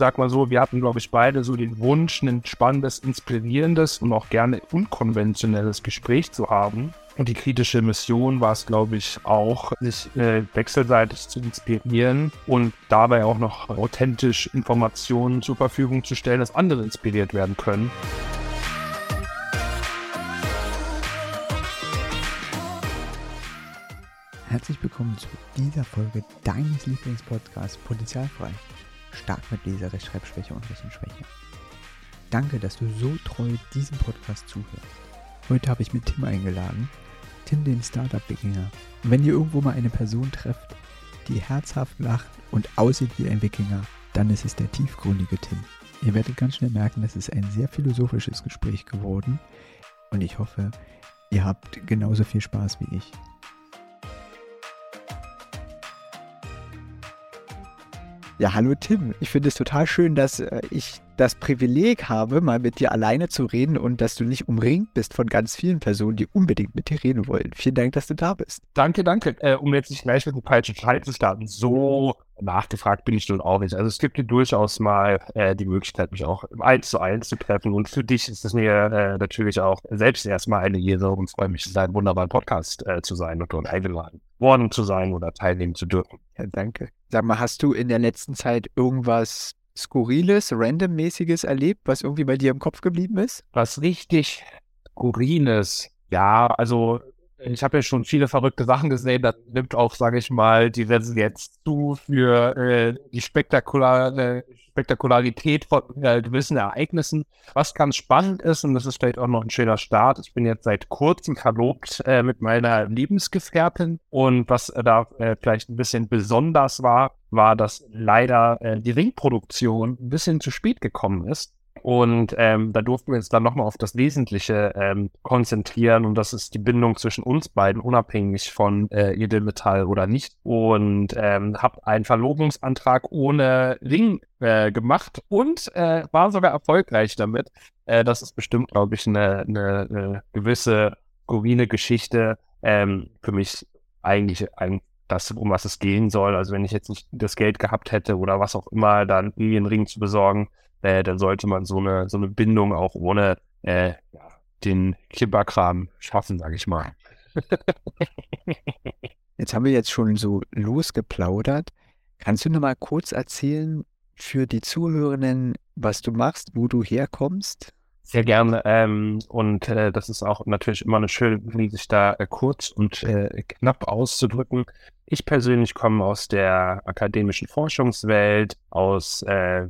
sag mal so, wir hatten, glaube ich, beide so den Wunsch, ein spannendes, inspirierendes und auch gerne unkonventionelles Gespräch zu haben. Und die kritische Mission war es, glaube ich, auch, sich äh, wechselseitig zu inspirieren und dabei auch noch authentisch Informationen zur Verfügung zu stellen, dass andere inspiriert werden können. Herzlich willkommen zu dieser Folge deines Lieblingspodcasts Potenzialfrei. Stark mit Leser, Rechtschreibschwäche und Rechenschwäche. Danke, dass du so treu diesem Podcast zuhörst. Heute habe ich mit Tim eingeladen. Tim, den Startup-Wikinger. Wenn ihr irgendwo mal eine Person trefft, die herzhaft lacht und aussieht wie ein Wikinger, dann ist es der tiefgründige Tim. Ihr werdet ganz schnell merken, es ist ein sehr philosophisches Gespräch geworden und ich hoffe, ihr habt genauso viel Spaß wie ich. Ja, hallo Tim. Ich finde es total schön, dass äh, ich das Privileg habe, mal mit dir alleine zu reden und dass du nicht umringt bist von ganz vielen Personen, die unbedingt mit dir reden wollen. Vielen Dank, dass du da bist. Danke, danke. Äh, um jetzt nicht gleich mit dem falschen Teil zu starten, so nachgefragt bin ich nun auch nicht. Also es gibt dir durchaus mal äh, die Möglichkeit, mich auch im Eins zu eins zu treffen. Und für dich ist es mir äh, natürlich auch selbst erstmal eine Ehre und freue mich, einen wunderbaren Podcast äh, zu sein und dort eingeladen worden zu sein oder teilnehmen zu dürfen. Ja, danke. Sag mal, hast du in der letzten Zeit irgendwas Skurriles, Randommäßiges erlebt, was irgendwie bei dir im Kopf geblieben ist? Was richtig Skurriles. Ja, also ich habe ja schon viele verrückte Sachen gesehen. Das nimmt auch, sage ich mal, die Resilienz zu für äh, die spektakulare Spektakularität von äh, gewissen Ereignissen. Was ganz spannend ist, und das ist vielleicht auch noch ein schöner Start, ich bin jetzt seit kurzem verlobt äh, mit meiner Lebensgefährtin. Und was da äh, vielleicht ein bisschen besonders war, war, dass leider äh, die Ringproduktion ein bisschen zu spät gekommen ist. Und ähm, da durften wir uns dann nochmal auf das Wesentliche ähm, konzentrieren und das ist die Bindung zwischen uns beiden, unabhängig von äh, Edelmetall oder nicht. Und ähm, habe einen Verlobungsantrag ohne Ring äh, gemacht und äh, war sogar erfolgreich damit. Äh, das ist bestimmt, glaube ich, eine, eine, eine gewisse skurrile Geschichte. Ähm, für mich eigentlich ein, das, um was es gehen soll. Also wenn ich jetzt nicht das Geld gehabt hätte oder was auch immer, dann irgendwie einen Ring zu besorgen, äh, dann sollte man so eine, so eine Bindung auch ohne äh, den Kibberkram schaffen, sage ich mal. Jetzt haben wir jetzt schon so losgeplaudert. Kannst du noch mal kurz erzählen für die Zuhörenden, was du machst, wo du herkommst? Sehr gerne. Ähm, und äh, das ist auch natürlich immer eine schöne, sich da äh, kurz und äh, knapp auszudrücken. Ich persönlich komme aus der akademischen Forschungswelt, aus äh,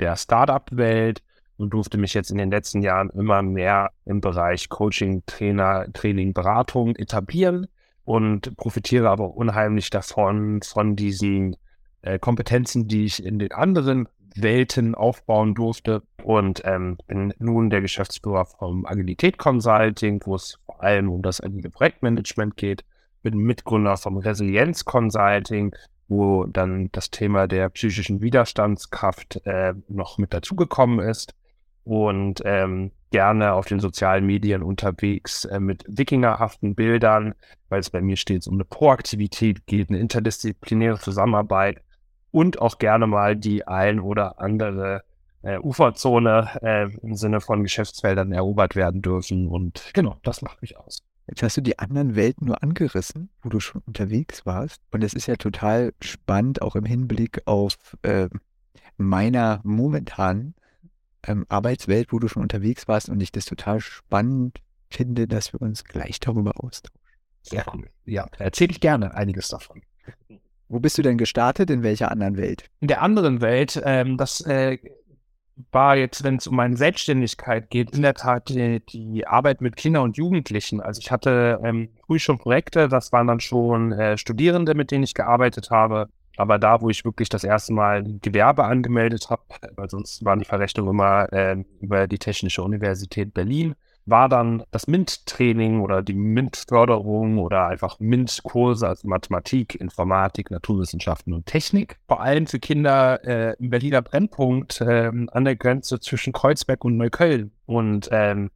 der Startup-Welt und durfte mich jetzt in den letzten Jahren immer mehr im Bereich Coaching, Trainer, Training, Beratung etablieren und profitiere aber unheimlich davon, von diesen äh, Kompetenzen, die ich in den anderen Welten aufbauen durfte und ähm, bin nun der Geschäftsführer vom Agilität Consulting, wo es vor allem um das agile Projektmanagement geht. Bin Mitgründer vom Resilienz Consulting, wo dann das Thema der psychischen Widerstandskraft äh, noch mit dazugekommen ist und ähm, gerne auf den sozialen Medien unterwegs äh, mit wikingerhaften Bildern, weil es bei mir stets um eine Proaktivität geht, eine interdisziplinäre Zusammenarbeit und auch gerne mal die ein oder andere äh, Uferzone äh, im Sinne von Geschäftsfeldern erobert werden dürfen. Und genau, das macht mich aus. Jetzt hast du die anderen Welten nur angerissen, wo du schon unterwegs warst. Und es ist ja total spannend, auch im Hinblick auf äh, meiner momentanen ähm, Arbeitswelt, wo du schon unterwegs warst und ich das total spannend finde, dass wir uns gleich darüber austauschen. Sehr cool. Ja, erzähle ich gerne einiges davon. Wo bist du denn gestartet? In welcher anderen Welt? In der anderen Welt, ähm, das äh, war jetzt, wenn es um meine Selbstständigkeit geht, in der Tat die, die Arbeit mit Kindern und Jugendlichen. Also ich hatte ähm, früh schon Projekte, das waren dann schon äh, Studierende, mit denen ich gearbeitet habe. Aber da, wo ich wirklich das erste Mal Gewerbe angemeldet habe, weil sonst waren die Verrechnungen immer äh, über die Technische Universität Berlin, war dann das MINT-Training oder die MINT-Förderung oder einfach MINT-Kurse, also Mathematik, Informatik, Naturwissenschaften und Technik. Vor allem für Kinder äh, im Berliner Brennpunkt äh, an der Grenze zwischen Kreuzberg und Neukölln. Und ähm,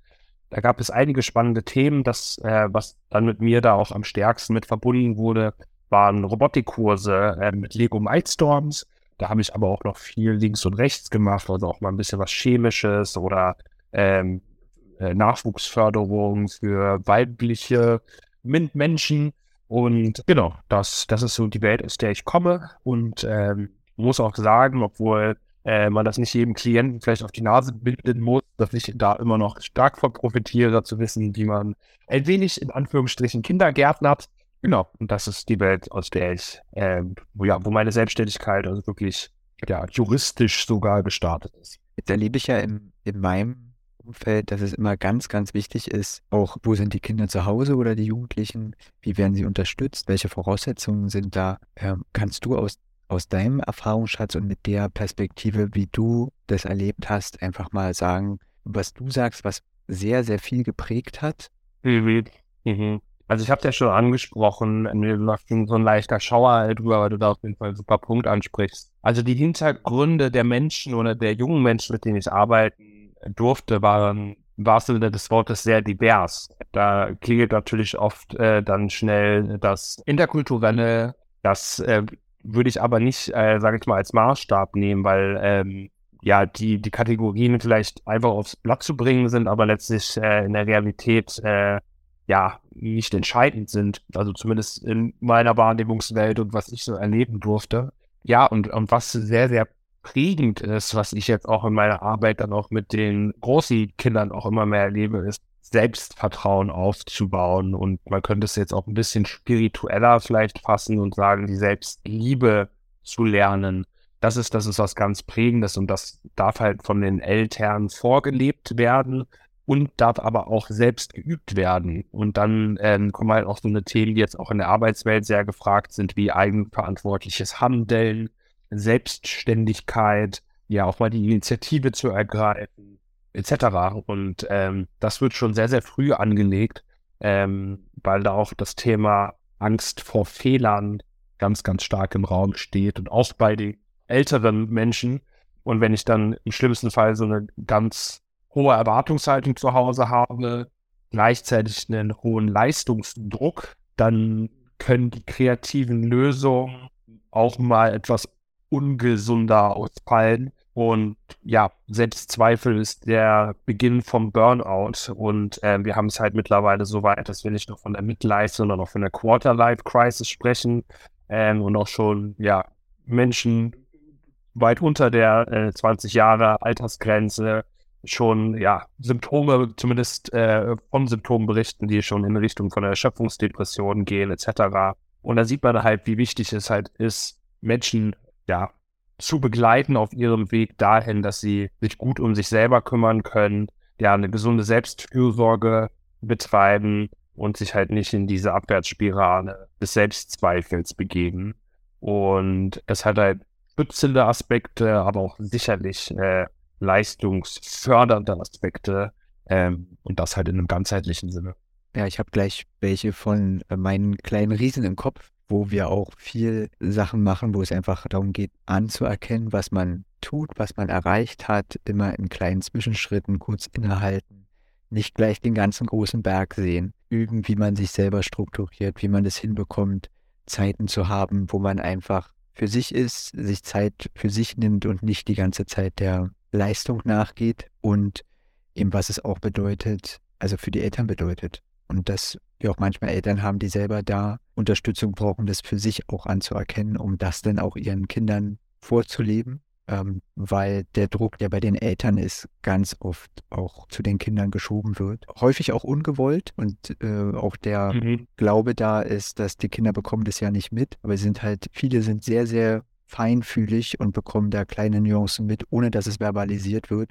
da gab es einige spannende Themen. Das, äh, was dann mit mir da auch am stärksten mit verbunden wurde, waren Robotikkurse äh, mit Lego Mindstorms Da habe ich aber auch noch viel links und rechts gemacht, also auch mal ein bisschen was Chemisches oder ähm, äh, Nachwuchsförderung für weibliche Menschen. Und genau, das, das ist so die Welt, aus der ich komme. Und ähm, muss auch sagen, obwohl äh, man das nicht jedem Klienten vielleicht auf die Nase binden muss, dass ich da immer noch stark von profitiere, zu wissen, wie man ein wenig in Anführungsstrichen Kindergärtnert. Genau, und das ist die Welt, aus der ich, äh, wo, ja, wo meine Selbstständigkeit also wirklich ja, juristisch sogar gestartet ist. Jetzt erlebe ich ja in, in meinem Umfeld, dass es immer ganz, ganz wichtig ist, auch wo sind die Kinder zu Hause oder die Jugendlichen, wie werden sie unterstützt, welche Voraussetzungen sind da. Ähm, kannst du aus aus deinem Erfahrungsschatz und mit der Perspektive, wie du das erlebt hast, einfach mal sagen, was du sagst, was sehr, sehr viel geprägt hat? Mhm. Mhm. Also ich habe ja schon angesprochen, mir läuft so ein leichter Schauer drüber, weil du da auf jeden Fall einen super Punkt ansprichst. Also die Hintergründe der Menschen oder der jungen Menschen, mit denen ich arbeiten durfte, waren im wahrsten Sinne des Wortes sehr divers. Da klingelt natürlich oft äh, dann schnell das Interkulturelle, das äh, würde ich aber nicht, äh, sage ich mal, als Maßstab nehmen, weil ähm, ja die, die Kategorien vielleicht einfach aufs Blatt zu bringen sind, aber letztlich äh, in der Realität äh, ja nicht entscheidend sind. Also zumindest in meiner Wahrnehmungswelt und was ich so erleben durfte. Ja, und, und was sehr, sehr prägend ist, was ich jetzt auch in meiner Arbeit dann auch mit den großen Kindern auch immer mehr erlebe, ist, Selbstvertrauen aufzubauen. Und man könnte es jetzt auch ein bisschen spiritueller vielleicht fassen und sagen, die Selbstliebe zu lernen. Das ist, das ist was ganz Prägendes und das darf halt von den Eltern vorgelebt werden und darf aber auch selbst geübt werden. Und dann ähm, kommen halt auch so eine Themen, die jetzt auch in der Arbeitswelt sehr gefragt sind, wie eigenverantwortliches Handeln, Selbstständigkeit, ja auch mal die Initiative zu ergreifen, etc. Und ähm, das wird schon sehr, sehr früh angelegt, ähm, weil da auch das Thema Angst vor Fehlern ganz, ganz stark im Raum steht und auch bei den älteren Menschen. Und wenn ich dann im schlimmsten Fall so eine ganz hohe Erwartungshaltung zu Hause habe, gleichzeitig einen hohen Leistungsdruck, dann können die kreativen Lösungen auch mal etwas ungesunder ausfallen und ja, Selbstzweifel ist der Beginn vom Burnout. Und äh, wir haben es halt mittlerweile so weit, dass wir nicht nur von der Midlife, sondern auch von der Quarter-Life-Crisis sprechen. Ähm, und auch schon, ja, Menschen weit unter der äh, 20 Jahre Altersgrenze schon, ja, Symptome, zumindest äh, von Symptomen berichten, die schon in Richtung von der Erschöpfungsdepression gehen, etc. Und da sieht man halt, wie wichtig es halt ist, Menschen, ja, zu begleiten auf ihrem Weg dahin, dass sie sich gut um sich selber kümmern können, ja, eine gesunde Selbstfürsorge betreiben und sich halt nicht in diese Abwärtsspirale des Selbstzweifels begeben. Und es hat halt schützende Aspekte, aber auch sicherlich äh, leistungsfördernde Aspekte ähm, und das halt in einem ganzheitlichen Sinne. Ja, ich habe gleich welche von äh, meinen kleinen Riesen im Kopf wo wir auch viel Sachen machen, wo es einfach darum geht, anzuerkennen, was man tut, was man erreicht hat, immer in kleinen Zwischenschritten kurz innehalten, nicht gleich den ganzen großen Berg sehen, üben, wie man sich selber strukturiert, wie man es hinbekommt, Zeiten zu haben, wo man einfach für sich ist, sich Zeit für sich nimmt und nicht die ganze Zeit der Leistung nachgeht und eben was es auch bedeutet, also für die Eltern bedeutet. Und dass wir auch manchmal Eltern haben, die selber da Unterstützung brauchen, das für sich auch anzuerkennen, um das dann auch ihren Kindern vorzuleben, ähm, weil der Druck, der bei den Eltern ist, ganz oft auch zu den Kindern geschoben wird. Häufig auch ungewollt und äh, auch der mhm. Glaube da ist, dass die Kinder bekommen das ja nicht mit, aber sind halt, viele sind sehr, sehr feinfühlig und bekommen da kleine Nuancen mit, ohne dass es verbalisiert wird,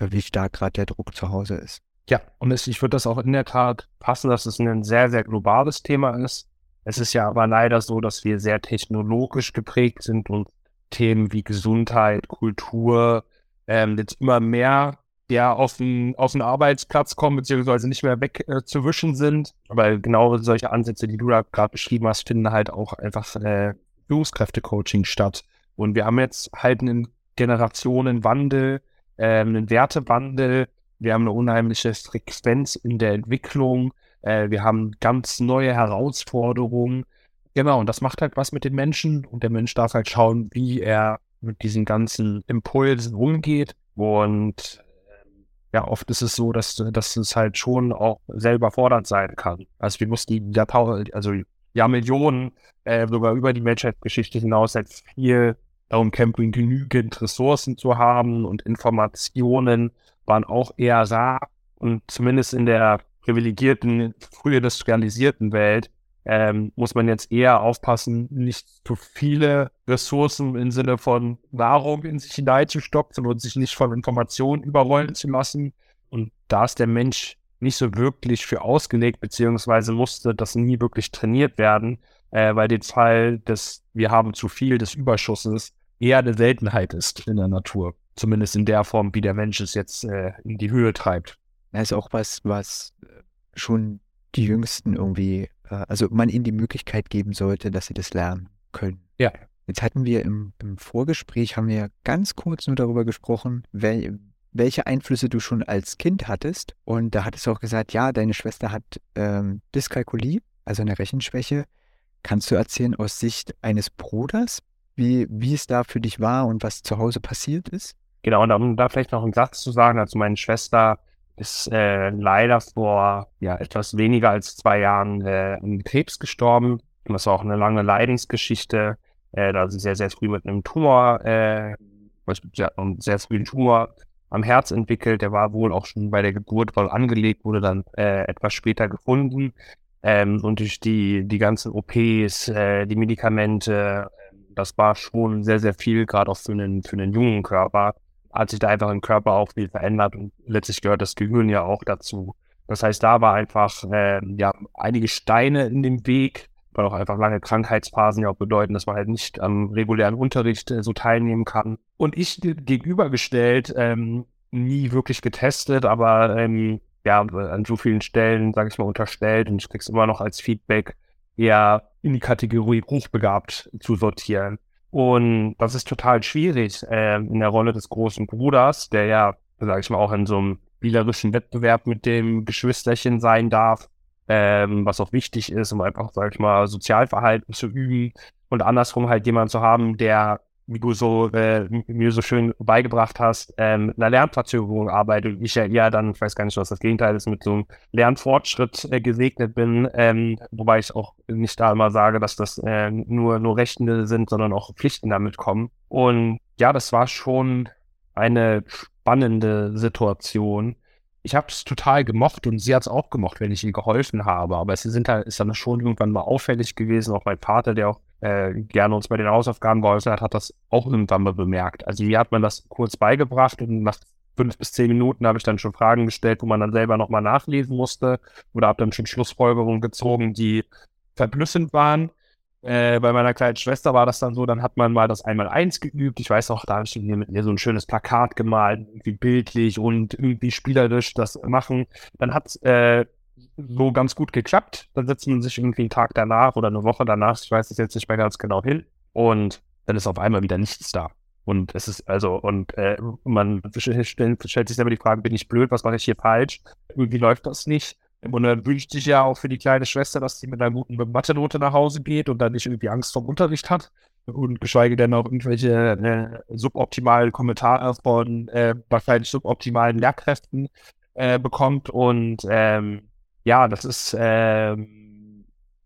wie stark gerade der Druck zu Hause ist. Ja, und es, ich würde das auch in der Tat passen, dass es ein sehr, sehr globales Thema ist. Es ist ja aber leider so, dass wir sehr technologisch geprägt sind und Themen wie Gesundheit, Kultur ähm, jetzt immer mehr ja, auf den, auf den Arbeitsplatz kommen, beziehungsweise nicht mehr wegzuwischen äh, sind. Aber genau solche Ansätze, die du da gerade beschrieben hast, finden halt auch einfach äh, Führungskräfte-Coaching statt. Und wir haben jetzt halt einen Generationenwandel, äh, einen Wertewandel, wir haben eine unheimliche Frequenz in der Entwicklung. Äh, wir haben ganz neue Herausforderungen. Genau, und das macht halt was mit den Menschen. Und der Mensch darf halt schauen, wie er mit diesen ganzen Impulsen umgeht. Und ähm, ja, oft ist es so, dass, dass es halt schon auch selber fordernd sein kann. Also wir mussten ja also Jahrmillionen, äh, sogar über die Menschheitsgeschichte hinaus halt viel darum kämpfen, genügend Ressourcen zu haben und Informationen waren auch eher rar. Und zumindest in der privilegierten, früh industrialisierten Welt ähm, muss man jetzt eher aufpassen, nicht zu viele Ressourcen im Sinne von Nahrung in sich hineinzustopfen und sich nicht von Informationen überrollen zu lassen. Und da ist der Mensch nicht so wirklich für ausgelegt, beziehungsweise musste das nie wirklich trainiert werden, äh, weil der Fall des Wir haben zu viel des Überschusses eher eine Seltenheit ist in der Natur. Zumindest in der Form, wie der Mensch es jetzt äh, in die Höhe treibt. Das ist auch was, was schon die Jüngsten irgendwie, äh, also man ihnen die Möglichkeit geben sollte, dass sie das lernen können. Ja. Jetzt hatten wir im, im Vorgespräch, haben wir ganz kurz nur darüber gesprochen, wel, welche Einflüsse du schon als Kind hattest. Und da hattest du auch gesagt, ja, deine Schwester hat ähm, Dyskalkulie, also eine Rechenschwäche. Kannst du erzählen aus Sicht eines Bruders, wie, wie es da für dich war und was zu Hause passiert ist? Genau, und um da vielleicht noch einen Satz zu sagen, also meine Schwester ist äh, leider vor ja, etwas weniger als zwei Jahren äh, an Krebs gestorben. Das war auch eine lange Leidensgeschichte. Äh, da sie sehr, sehr früh mit einem Tumor, äh, ja, sehr früh einen Tumor am Herz entwickelt. Der war wohl auch schon bei der Geburt voll angelegt, wurde dann äh, etwas später gefunden. Ähm, und durch die, die ganzen OPs, äh, die Medikamente, das war schon sehr, sehr viel, gerade auch für einen, für einen jungen Körper hat sich da einfach im Körper auch viel verändert und letztlich gehört das Gehirn ja auch dazu. Das heißt, da war einfach äh, ja einige Steine in dem Weg, weil auch einfach lange Krankheitsphasen ja auch bedeuten, dass man halt nicht am regulären Unterricht äh, so teilnehmen kann. Und ich gegenübergestellt, ähm, nie wirklich getestet, aber ähm, ja, an so vielen Stellen, sage ich mal, unterstellt und ich krieg's immer noch als Feedback, eher in die Kategorie hochbegabt zu sortieren. Und das ist total schwierig äh, in der Rolle des großen Bruders, der ja, sage ich mal, auch in so einem spielerischen Wettbewerb mit dem Geschwisterchen sein darf, ähm, was auch wichtig ist, um einfach, sage ich mal, Sozialverhalten zu üben und andersrum halt jemand zu haben, der wie du so äh, mir so schön beigebracht hast, ähm, mit einer Lernverzögerung arbeite und ich ja eher dann, ich weiß gar nicht, was das Gegenteil ist, mit so einem Lernfortschritt äh, gesegnet bin, ähm, wobei ich auch nicht da immer sage, dass das äh, nur, nur Rechte sind, sondern auch Pflichten damit kommen. Und ja, das war schon eine spannende Situation. Ich habe es total gemocht und sie hat es auch gemocht, wenn ich ihr geholfen habe. Aber es sind halt, ist dann schon irgendwann mal auffällig gewesen, auch mein Vater, der auch äh, gerne uns bei den Hausaufgaben geholfen hat, hat das auch irgendwann mal bemerkt. Also mir hat man das kurz beigebracht und nach fünf bis zehn Minuten habe ich dann schon Fragen gestellt, wo man dann selber nochmal nachlesen musste oder habe dann schon Schlussfolgerungen gezogen, die verblüffend waren. Äh, bei meiner kleinen Schwester war das dann so, dann hat man mal das einmal eins geübt. Ich weiß auch, da habe ich mir so ein schönes Plakat gemalt, irgendwie bildlich und irgendwie spielerisch das machen. Dann hat äh, so ganz gut geklappt. Dann setzt man sich irgendwie einen Tag danach oder eine Woche danach, ich weiß es jetzt nicht mehr ganz genau hin, und dann ist auf einmal wieder nichts da. Und es ist also, und äh, man stellt, stellt sich selber die Frage, bin ich blöd, was mache ich hier falsch? Irgendwie läuft das nicht. Und dann wünscht sich ja auch für die kleine Schwester, dass sie mit einer guten Mathe-Note nach Hause geht und dann nicht irgendwie Angst vom Unterricht hat. Und geschweige denn auch irgendwelche äh, suboptimalen Kommentare von äh, wahrscheinlich suboptimalen Lehrkräften äh, bekommt. Und ähm, ja, das ist äh,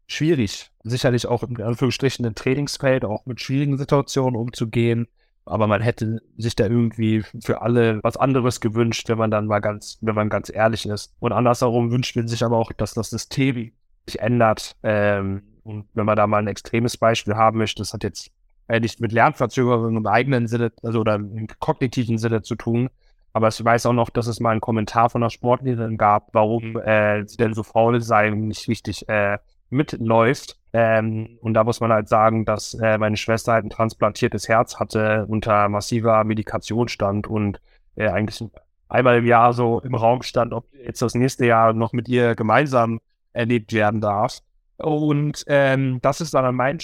schwierig. Sicherlich auch in Anführungsstrichen ein Trainingsfeld, auch mit schwierigen Situationen umzugehen. Aber man hätte sich da irgendwie für alle was anderes gewünscht, wenn man dann mal ganz, wenn man ganz ehrlich ist. Und andersherum wünscht man sich aber auch, dass das System sich ändert. Ähm, und wenn man da mal ein extremes Beispiel haben möchte, das hat jetzt äh, nicht mit Lernverzögerungen im eigenen Sinne, also oder im kognitiven Sinne zu tun, aber ich weiß auch noch, dass es mal einen Kommentar von einer Sportlehrerin gab, warum äh, sie denn so faul sei und nicht richtig äh, mitläuft. Ähm, und da muss man halt sagen, dass äh, meine Schwester halt ein transplantiertes Herz hatte, unter massiver Medikation stand und äh, eigentlich einmal im Jahr so im Raum stand, ob jetzt das nächste Jahr noch mit ihr gemeinsam erlebt werden darf. Und ähm, das ist dann an meinen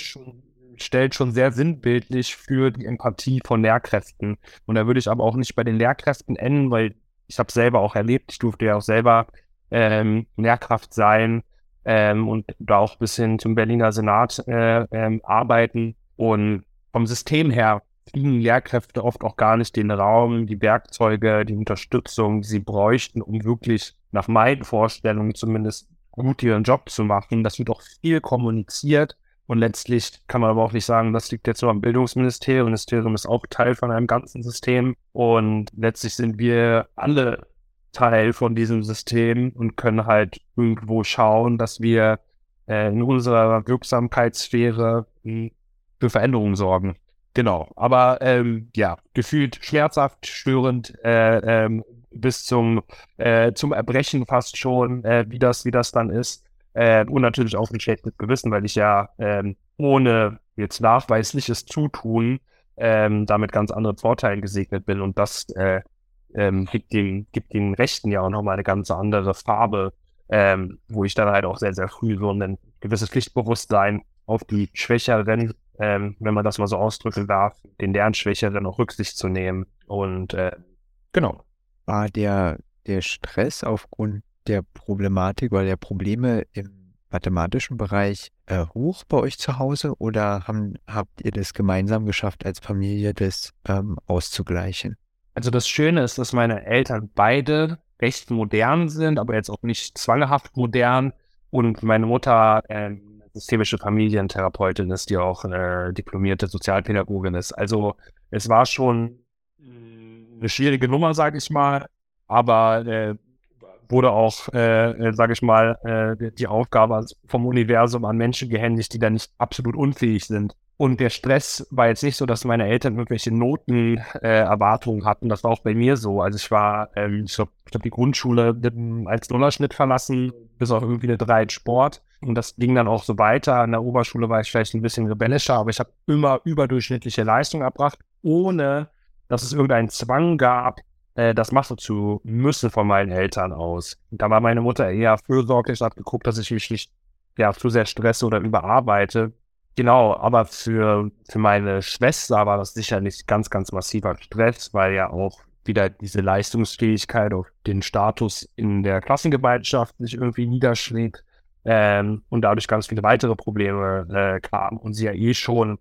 stellt schon sehr sinnbildlich für die Empathie von Lehrkräften. Und da würde ich aber auch nicht bei den Lehrkräften enden, weil ich habe selber auch erlebt, ich durfte ja auch selber ähm, Lehrkraft sein ähm, und da auch bis hin zum Berliner Senat äh, ähm, arbeiten. Und vom System her kriegen Lehrkräfte oft auch gar nicht den Raum, die Werkzeuge, die Unterstützung, die sie bräuchten, um wirklich nach meinen Vorstellungen zumindest gut ihren Job zu machen. Das wird auch viel kommuniziert. Und letztlich kann man aber auch nicht sagen, das liegt jetzt nur am Bildungsministerium. Das Ministerium ist auch Teil von einem ganzen System. Und letztlich sind wir alle Teil von diesem System und können halt irgendwo schauen, dass wir äh, in unserer Wirksamkeitssphäre hm, für Veränderungen sorgen. Genau, aber ähm, ja, gefühlt schmerzhaft, störend, äh, ähm, bis zum, äh, zum Erbrechen fast schon, äh, wie, das, wie das dann ist. Äh, und natürlich auch ein schlechtes Gewissen, weil ich ja ähm, ohne jetzt nachweisliches Zutun ähm, damit ganz anderen Vorteilen gesegnet bin. Und das äh, ähm, gibt, den, gibt den Rechten ja auch nochmal eine ganz andere Farbe, ähm, wo ich dann halt auch sehr, sehr früh so ein gewisses Pflichtbewusstsein auf die Schwächeren, ähm, wenn man das mal so ausdrücken darf, den deren Schwächeren auch Rücksicht zu nehmen. Und äh, genau. War der, der Stress aufgrund der Problematik oder der Probleme im mathematischen Bereich äh, hoch bei euch zu Hause oder haben, habt ihr das gemeinsam geschafft, als Familie das ähm, auszugleichen? Also das Schöne ist, dass meine Eltern beide recht modern sind, aber jetzt auch nicht zwanghaft modern. Und meine Mutter äh, systemische Familientherapeutin ist, die auch äh, diplomierte Sozialpädagogin ist. Also es war schon eine schwierige Nummer, sage ich mal, aber äh, wurde auch, äh, äh sage ich mal, äh, die Aufgabe vom Universum an Menschen gehändigt, die da nicht absolut unfähig sind. Und der Stress war jetzt nicht so, dass meine Eltern irgendwelche Notenerwartungen äh, hatten. Das war auch bei mir so. Also ich war, ähm, ich glaube, hab die Grundschule als Nullerschnitt verlassen, bis auf irgendwie eine 3 in Sport. Und das ging dann auch so weiter. An der Oberschule war ich vielleicht ein bisschen rebellischer, aber ich habe immer überdurchschnittliche Leistung erbracht, ohne dass es irgendeinen Zwang gab, äh, das machen zu müssen von meinen Eltern aus. Und da war meine Mutter eher fürsorglich, hat geguckt, dass ich mich nicht ja, zu sehr stresse oder überarbeite. Genau, aber für, für meine Schwester war das sicherlich ganz, ganz massiver Stress, weil ja auch wieder diese Leistungsfähigkeit auf den Status in der Klassengemeinschaft sich irgendwie niederschlägt ähm, und dadurch ganz viele weitere Probleme äh, kamen und sie ja eh schon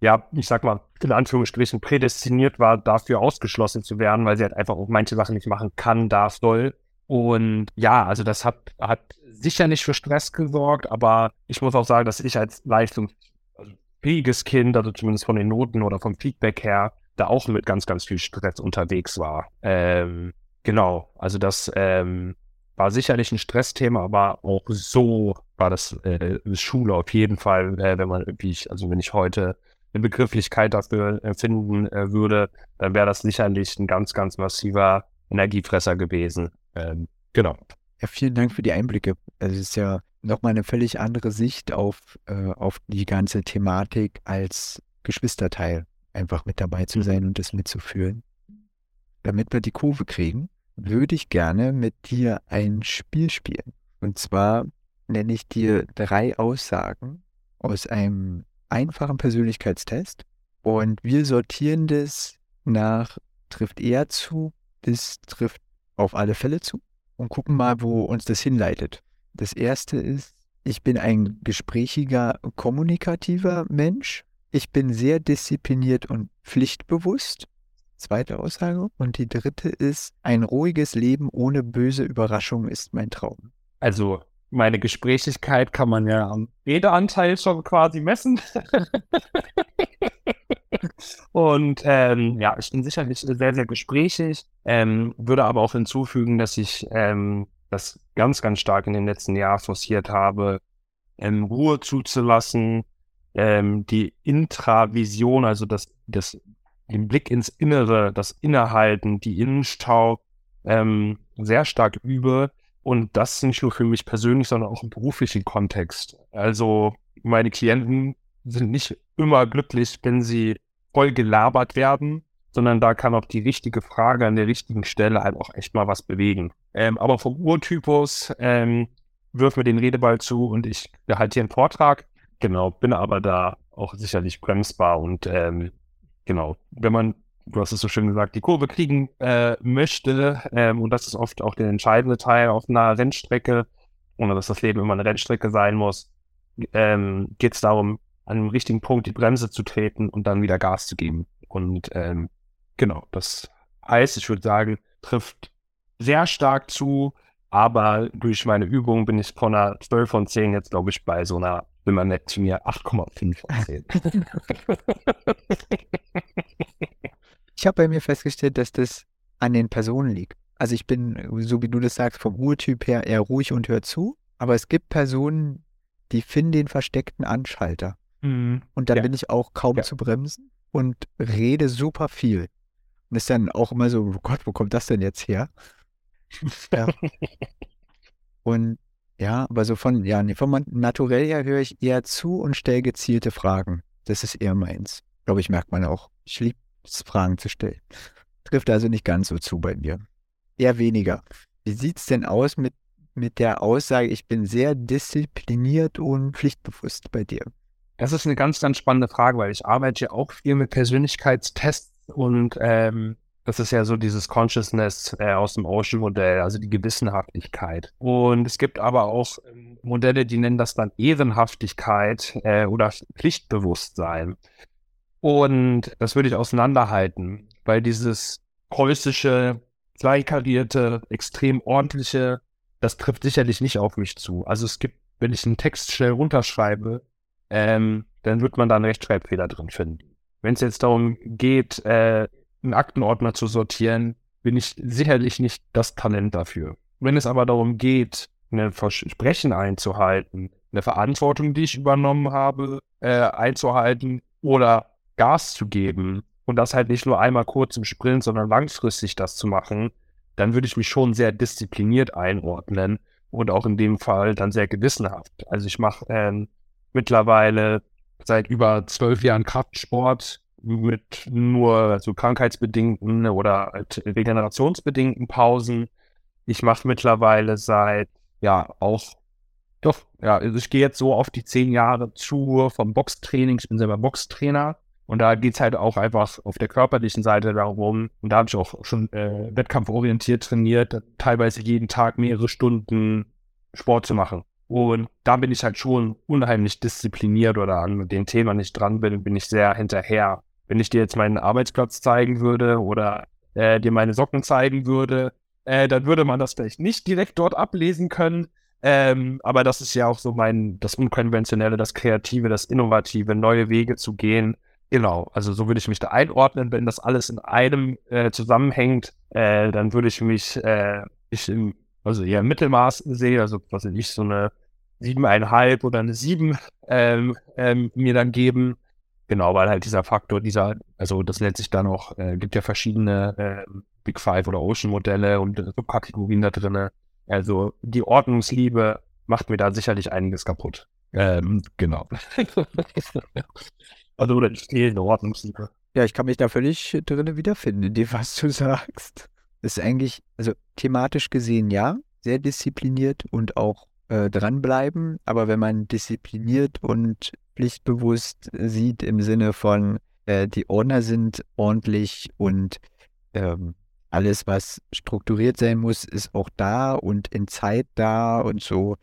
ja, ich sag mal, in Anführungsstrichen prädestiniert war, dafür ausgeschlossen zu werden, weil sie halt einfach auch manche Sachen nicht machen kann, darf, soll. Und ja, also das hat, hat sicher nicht für Stress gesorgt, aber ich muss auch sagen, dass ich als leistungsfähiges Kind, also zumindest von den Noten oder vom Feedback her, da auch mit ganz, ganz viel Stress unterwegs war. Ähm, genau, also das ähm, war sicherlich ein Stressthema, aber auch so war das äh, Schule auf jeden Fall, äh, wenn man irgendwie, also wenn ich heute eine Begrifflichkeit dafür finden äh, würde, dann wäre das sicherlich ein ganz, ganz massiver Energiefresser gewesen. Ähm, genau. Ja, vielen Dank für die Einblicke. Es ist ja nochmal eine völlig andere Sicht auf, äh, auf die ganze Thematik als Geschwisterteil, einfach mit dabei zu sein und das mitzuführen. Damit wir die Kurve kriegen, würde ich gerne mit dir ein Spiel spielen. Und zwar nenne ich dir drei Aussagen aus einem einfachen Persönlichkeitstest und wir sortieren das nach trifft eher zu, das trifft auf alle Fälle zu und gucken mal, wo uns das hinleitet. Das erste ist, ich bin ein gesprächiger, kommunikativer Mensch. Ich bin sehr diszipliniert und pflichtbewusst. Zweite Aussage. Und die dritte ist, ein ruhiges Leben ohne böse Überraschungen ist mein Traum. Also meine Gesprächigkeit kann man ja am Redeanteil schon quasi messen. Und ähm, ja, ich bin sicherlich sehr, sehr gesprächig, ähm, würde aber auch hinzufügen, dass ich ähm, das ganz, ganz stark in den letzten Jahren forciert habe, ähm, Ruhe zuzulassen, ähm, die Intravision, also das, das, den Blick ins Innere, das Innehalten, die Innenstau ähm, sehr stark übe und das nicht nur für mich persönlich, sondern auch im beruflichen Kontext. Also meine Klienten sind nicht immer glücklich, wenn sie voll gelabert werden, sondern da kann auch die richtige Frage an der richtigen Stelle halt auch echt mal was bewegen. Ähm, aber vom Urtypus ähm, wirf mir den Redeball zu und ich halte hier einen Vortrag. Genau, bin aber da auch sicherlich bremsbar und ähm, genau, wenn man du hast es so schön gesagt, die Kurve kriegen äh, möchte, ähm, und das ist oft auch der entscheidende Teil auf einer Rennstrecke, ohne dass das Leben immer eine Rennstrecke sein muss, ähm, geht es darum, an dem richtigen Punkt die Bremse zu treten und dann wieder Gas zu geben. Und ähm, genau, das heißt, ich würde sagen, trifft sehr stark zu, aber durch meine Übung bin ich von einer 12 von 10 jetzt, glaube ich, bei so einer, wenn man nett zu mir, 8,5 von 10. ich habe bei mir festgestellt, dass das an den Personen liegt. Also ich bin, so wie du das sagst, vom Urtyp her eher ruhig und hör zu. Aber es gibt Personen, die finden den versteckten Anschalter. Mhm. Und dann ja. bin ich auch kaum ja. zu bremsen und rede super viel. Und ist dann auch immer so, oh Gott, wo kommt das denn jetzt her? ja. Und ja, aber so von, ja, nee, vom Naturell her höre ich eher zu und stelle gezielte Fragen. Das ist eher meins. Glaube ich, merkt man auch. Ich liebe Fragen zu stellen. Trifft also nicht ganz so zu bei mir. Eher weniger. Wie sieht es denn aus mit, mit der Aussage, ich bin sehr diszipliniert und pflichtbewusst bei dir? Das ist eine ganz, ganz spannende Frage, weil ich arbeite ja auch viel mit Persönlichkeitstests und ähm, das ist ja so dieses Consciousness äh, aus dem Ocean-Modell, also die Gewissenhaftigkeit. Und es gibt aber auch ähm, Modelle, die nennen das dann Ehrenhaftigkeit äh, oder Pflichtbewusstsein. Und das würde ich auseinanderhalten, weil dieses preußische, kleinkarierte, extrem ordentliche, das trifft sicherlich nicht auf mich zu. Also es gibt, wenn ich einen Text schnell runterschreibe, ähm, dann wird man da einen Rechtschreibfehler drin finden. Wenn es jetzt darum geht, äh, einen Aktenordner zu sortieren, bin ich sicherlich nicht das Talent dafür. Wenn es aber darum geht, ein Versprechen einzuhalten, eine Verantwortung, die ich übernommen habe, äh, einzuhalten oder Gas zu geben und das halt nicht nur einmal kurz im Sprint, sondern langfristig das zu machen, dann würde ich mich schon sehr diszipliniert einordnen und auch in dem Fall dann sehr gewissenhaft. Also ich mache ähm, mittlerweile seit über zwölf Jahren Kraftsport mit nur so krankheitsbedingten oder halt regenerationsbedingten Pausen. Ich mache mittlerweile seit, ja, auch, doch, ja, also ich gehe jetzt so auf die zehn Jahre zu vom Boxtraining. Ich bin selber Boxtrainer. Und da geht es halt auch einfach auf der körperlichen Seite darum. Und da habe ich auch schon äh, wettkampforientiert trainiert, teilweise jeden Tag mehrere Stunden Sport zu machen. Und da bin ich halt schon unheimlich diszipliniert oder an dem Thema nicht dran bin, bin ich sehr hinterher. Wenn ich dir jetzt meinen Arbeitsplatz zeigen würde oder äh, dir meine Socken zeigen würde, äh, dann würde man das vielleicht nicht direkt dort ablesen können. Ähm, aber das ist ja auch so mein, das Unkonventionelle, das Kreative, das Innovative, neue Wege zu gehen. Genau, also so würde ich mich da einordnen. Wenn das alles in einem äh, zusammenhängt, äh, dann würde ich mich äh, ich im also eher Mittelmaß sehe, also was weiß ich, so eine siebeneinhalb oder eine sieben ähm, ähm, mir dann geben. Genau, weil halt dieser Faktor, dieser, also das nennt sich dann auch, äh, gibt ja verschiedene äh, Big Five oder Ocean Modelle und Subkategorien da drin. Also die Ordnungsliebe macht mir da sicherlich einiges kaputt. Ähm, genau. also oder die fehlende Ordnungsliebe. Ja, ich kann mich da völlig drin wiederfinden, in dem, was du sagst ist eigentlich, also thematisch gesehen ja, sehr diszipliniert und auch äh, dranbleiben. Aber wenn man diszipliniert und pflichtbewusst sieht im Sinne von, äh, die Ordner sind ordentlich und ähm, alles, was strukturiert sein muss, ist auch da und in Zeit da und so.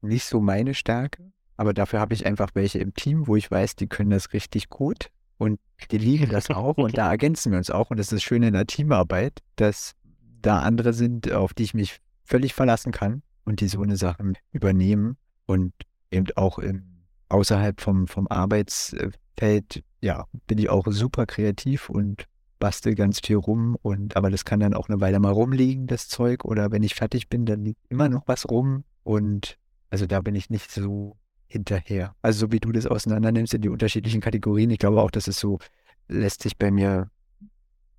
Nicht so meine Stärke, aber dafür habe ich einfach welche im Team, wo ich weiß, die können das richtig gut. Und die lieben das auch und da ergänzen wir uns auch. Und das ist das Schöne in der Teamarbeit, dass da andere sind, auf die ich mich völlig verlassen kann und die so eine Sachen übernehmen und eben auch im, außerhalb vom, vom Arbeitsfeld, ja, bin ich auch super kreativ und bastel ganz viel rum und aber das kann dann auch eine Weile mal rumliegen, das Zeug. Oder wenn ich fertig bin, dann liegt immer noch was rum. Und also da bin ich nicht so hinterher. Also so wie du das auseinander nimmst in die unterschiedlichen Kategorien, ich glaube auch, dass es so lässt sich bei mir,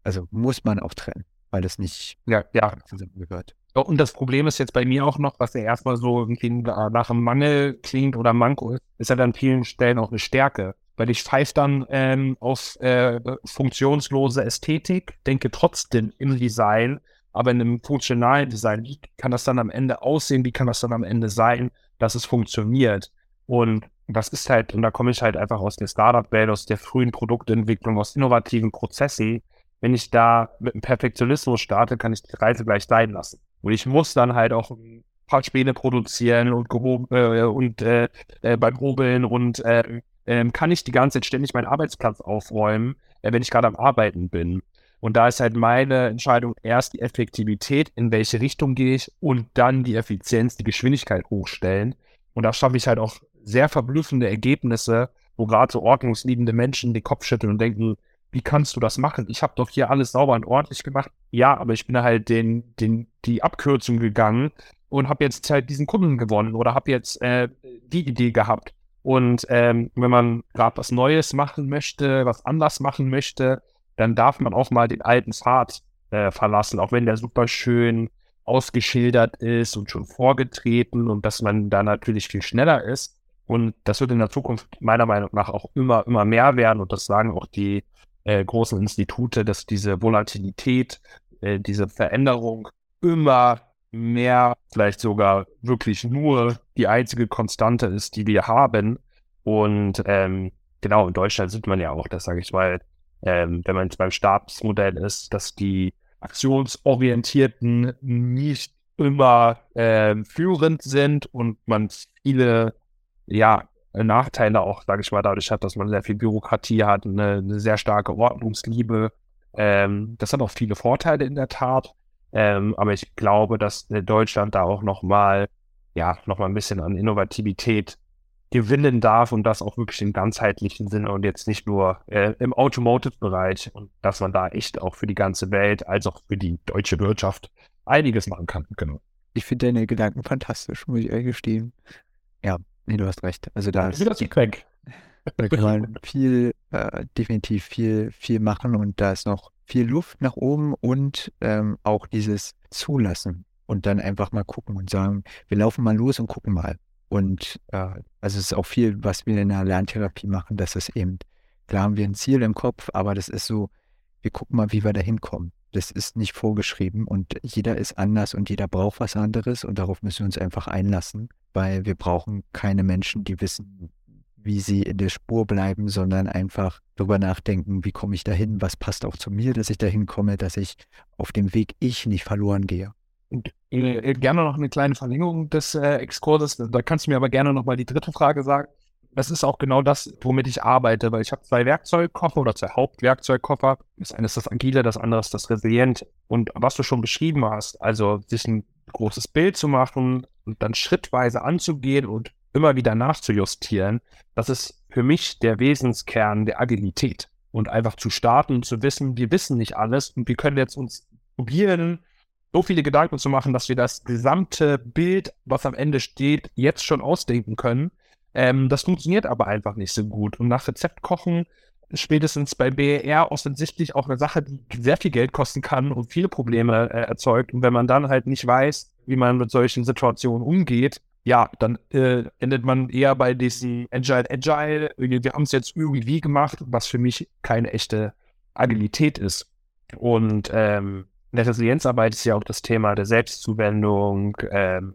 also muss man auch trennen, weil das nicht ja, ja. zusammengehört. Und das Problem ist jetzt bei mir auch noch, was ja erstmal so irgendwie nach einem Mangel klingt oder Manko ist, ist ja dann an vielen Stellen auch eine Stärke. Weil ich pfeife dann ähm, auf äh, funktionslose Ästhetik, denke trotzdem im Design, aber in einem funktionalen Design, wie kann das dann am Ende aussehen, wie kann das dann am Ende sein, dass es funktioniert? Und das ist halt, und da komme ich halt einfach aus der Startup-Welt, aus der frühen Produktentwicklung, aus innovativen Prozessen. Wenn ich da mit einem Perfektionismus starte, kann ich die Reise gleich sein lassen. Und ich muss dann halt auch ein paar Späne produzieren und, äh, und äh, äh, beim Hobeln und äh, ähm, kann ich die ganze Zeit ständig meinen Arbeitsplatz aufräumen, äh, wenn ich gerade am Arbeiten bin. Und da ist halt meine Entscheidung erst die Effektivität, in welche Richtung gehe ich und dann die Effizienz, die Geschwindigkeit hochstellen. Und da schaffe ich halt auch sehr verblüffende Ergebnisse, wo gerade so ordnungsliebende Menschen den Kopf schütteln und denken, wie kannst du das machen? Ich habe doch hier alles sauber und ordentlich gemacht. Ja, aber ich bin halt den, den, die Abkürzung gegangen und habe jetzt halt diesen Kunden gewonnen oder habe jetzt äh, die Idee gehabt. Und ähm, wenn man gerade was Neues machen möchte, was anders machen möchte, dann darf man auch mal den alten Pfad äh, verlassen, auch wenn der super schön ausgeschildert ist und schon vorgetreten und dass man da natürlich viel schneller ist. Und das wird in der Zukunft meiner Meinung nach auch immer, immer mehr werden. Und das sagen auch die äh, großen Institute, dass diese Volatilität, äh, diese Veränderung immer mehr, vielleicht sogar wirklich nur die einzige Konstante ist, die wir haben. Und ähm, genau, in Deutschland sieht man ja auch, das sage ich mal, ähm, wenn man jetzt beim Stabsmodell ist, dass die aktionsorientierten nicht immer äh, führend sind und man viele ja, Nachteile auch, sage ich mal, dadurch hat, dass man sehr viel Bürokratie hat, eine, eine sehr starke Ordnungsliebe. Ähm, das hat auch viele Vorteile in der Tat. Ähm, aber ich glaube, dass Deutschland da auch nochmal, ja, nochmal ein bisschen an Innovativität gewinnen darf und das auch wirklich im ganzheitlichen Sinne und jetzt nicht nur äh, im Automotive-Bereich und dass man da echt auch für die ganze Welt als auch für die deutsche Wirtschaft einiges machen kann. Genau. Ich finde deine Gedanken fantastisch, muss ich ehrlich gestehen. Ja, nee, du hast recht. Also da ist weg. Da kann man viel, äh, definitiv viel, viel machen und da ist noch viel Luft nach oben und ähm, auch dieses Zulassen und dann einfach mal gucken und sagen, wir laufen mal los und gucken mal. Und äh, also es ist auch viel, was wir in der Lerntherapie machen, dass es eben, klar haben wir ein Ziel im Kopf, aber das ist so, wir gucken mal, wie wir da hinkommen. Das ist nicht vorgeschrieben und jeder ist anders und jeder braucht was anderes und darauf müssen wir uns einfach einlassen, weil wir brauchen keine Menschen, die wissen, wie sie in der Spur bleiben, sondern einfach darüber nachdenken, wie komme ich dahin, was passt auch zu mir, dass ich dahin komme, dass ich auf dem Weg ich nicht verloren gehe. Und äh, gerne noch eine kleine Verlängerung des äh, Exkurses. Da kannst du mir aber gerne noch mal die dritte Frage sagen. Das ist auch genau das, womit ich arbeite, weil ich habe zwei Werkzeugkoffer oder zwei Hauptwerkzeugkoffer. Das eine ist das Agile, das andere ist das Resilient. Und was du schon beschrieben hast, also sich ein großes Bild zu machen und dann schrittweise anzugehen und immer wieder nachzujustieren, das ist für mich der Wesenskern der Agilität. Und einfach zu starten und zu wissen, wir wissen nicht alles und wir können jetzt uns probieren, so viele Gedanken zu machen, dass wir das gesamte Bild, was am Ende steht, jetzt schon ausdenken können. Ähm, das funktioniert aber einfach nicht so gut. Und nach Rezept kochen, spätestens bei BER offensichtlich auch eine Sache, die sehr viel Geld kosten kann und viele Probleme äh, erzeugt. Und wenn man dann halt nicht weiß, wie man mit solchen Situationen umgeht, ja, dann äh, endet man eher bei diesem Agile, Agile. Wir haben es jetzt irgendwie gemacht, was für mich keine echte Agilität ist. Und ähm, in der Resilienzarbeit ist ja auch das Thema der Selbstzuwendung, ähm,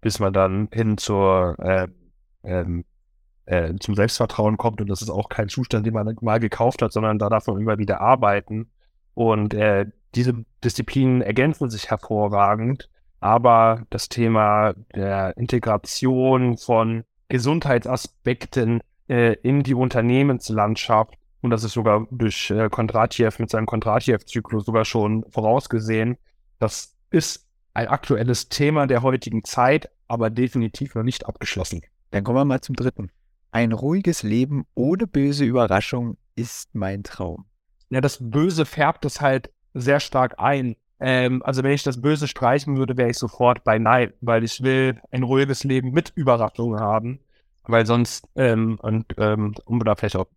bis man dann hin zur, äh, ähm, äh, zum Selbstvertrauen kommt. Und das ist auch kein Zustand, den man mal gekauft hat, sondern da darf man immer wieder arbeiten. Und äh, diese Disziplinen ergänzen sich hervorragend. Aber das Thema der Integration von Gesundheitsaspekten äh, in die Unternehmenslandschaft und das ist sogar durch äh, Kondratjew mit seinem Kondratjew-Zyklus sogar schon vorausgesehen. Das ist ein aktuelles Thema der heutigen Zeit, aber definitiv noch nicht abgeschlossen. Dann kommen wir mal zum dritten. Ein ruhiges Leben ohne böse Überraschung ist mein Traum. Ja, das Böse färbt es halt sehr stark ein. Ähm, also wenn ich das Böse streichen würde, wäre ich sofort bei Nein, weil ich will ein ruhiges Leben mit Überraschungen haben, weil sonst, ähm, und ähm, um da vielleicht auch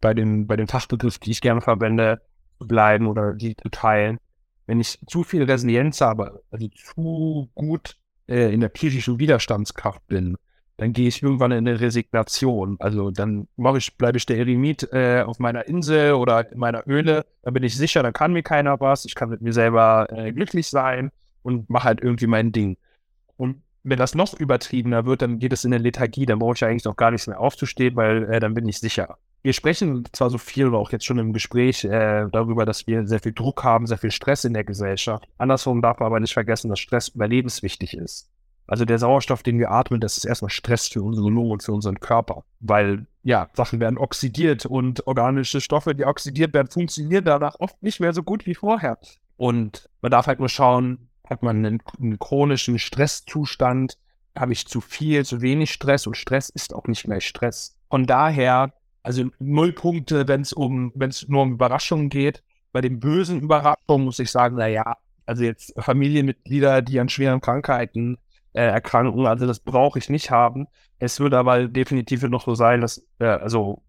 bei den, bei den Fachbegriffen, die ich gerne verwende, bleiben oder die teilen. Wenn ich zu viel Resilienz habe, also zu gut äh, in der psychischen Widerstandskraft bin, dann gehe ich irgendwann in eine Resignation. Also dann ich, bleibe ich der Eremit äh, auf meiner Insel oder in meiner Höhle, da bin ich sicher, da kann mir keiner was, ich kann mit mir selber äh, glücklich sein und mache halt irgendwie mein Ding. Und wenn das noch übertriebener wird, dann geht es in eine Lethargie, dann brauche ich eigentlich noch gar nichts mehr aufzustehen, weil äh, dann bin ich sicher wir sprechen zwar so viel, oder auch jetzt schon im Gespräch, äh, darüber, dass wir sehr viel Druck haben, sehr viel Stress in der Gesellschaft. Andersrum darf man aber nicht vergessen, dass Stress überlebenswichtig ist. Also der Sauerstoff, den wir atmen, das ist erstmal Stress für unsere Lunge und für unseren Körper, weil ja, Sachen werden oxidiert und organische Stoffe, die oxidiert werden, funktionieren danach oft nicht mehr so gut wie vorher. Und man darf halt nur schauen, hat man einen, einen chronischen Stresszustand, habe ich zu viel, zu wenig Stress und Stress ist auch nicht gleich Stress. Von daher, also null Punkte, wenn es um, wenn es nur um Überraschungen geht. Bei den bösen Überraschungen muss ich sagen, naja, also jetzt Familienmitglieder, die an schweren Krankheiten äh, erkranken, also das brauche ich nicht haben. Es würde aber definitiv noch so sein, dass, äh, also,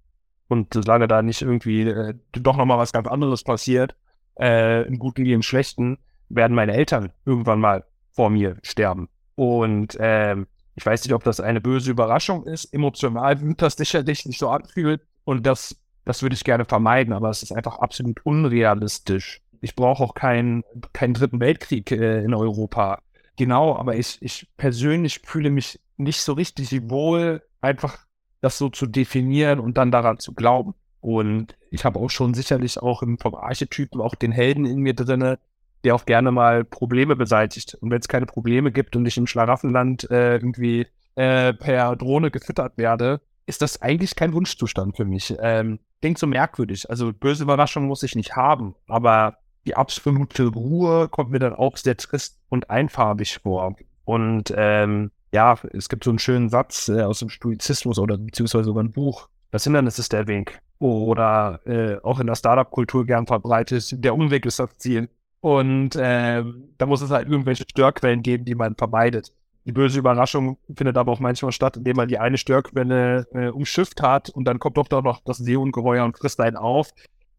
und solange da nicht irgendwie äh, doch nochmal was ganz anderes passiert, äh, im Guten wie im Schlechten, werden meine Eltern irgendwann mal vor mir sterben. Und ähm, ich weiß nicht, ob das eine böse Überraschung ist. Emotional wird das sicherlich nicht so anfühlt. Und das, das würde ich gerne vermeiden, aber es ist einfach absolut unrealistisch. Ich brauche auch keinen keinen dritten Weltkrieg äh, in Europa. Genau, aber ich, ich persönlich fühle mich nicht so richtig wohl, einfach das so zu definieren und dann daran zu glauben. Und ich habe auch schon sicherlich auch im, vom Archetypen auch den Helden in mir drinne, der auch gerne mal Probleme beseitigt. Und wenn es keine Probleme gibt und ich im Schlaraffenland äh, irgendwie äh, per Drohne gefüttert werde, ist das eigentlich kein Wunschzustand für mich. Ähm, klingt so merkwürdig. Also böse Überraschungen muss ich nicht haben, aber die absolute Ruhe kommt mir dann auch sehr trist und einfarbig vor. Und ähm, ja, es gibt so einen schönen Satz äh, aus dem Stoizismus oder beziehungsweise sogar ein Buch. Das Hindernis ist der Weg. Oder äh, auch in der Startup-Kultur gern verbreitet, der Umweg ist das Ziel. Und äh, da muss es halt irgendwelche Störquellen geben, die man vermeidet. Die böse Überraschung findet aber auch manchmal statt, indem man die eine Störquelle äh, umschifft hat und dann kommt doch da noch das Seeungeheuer und frisst einen auf.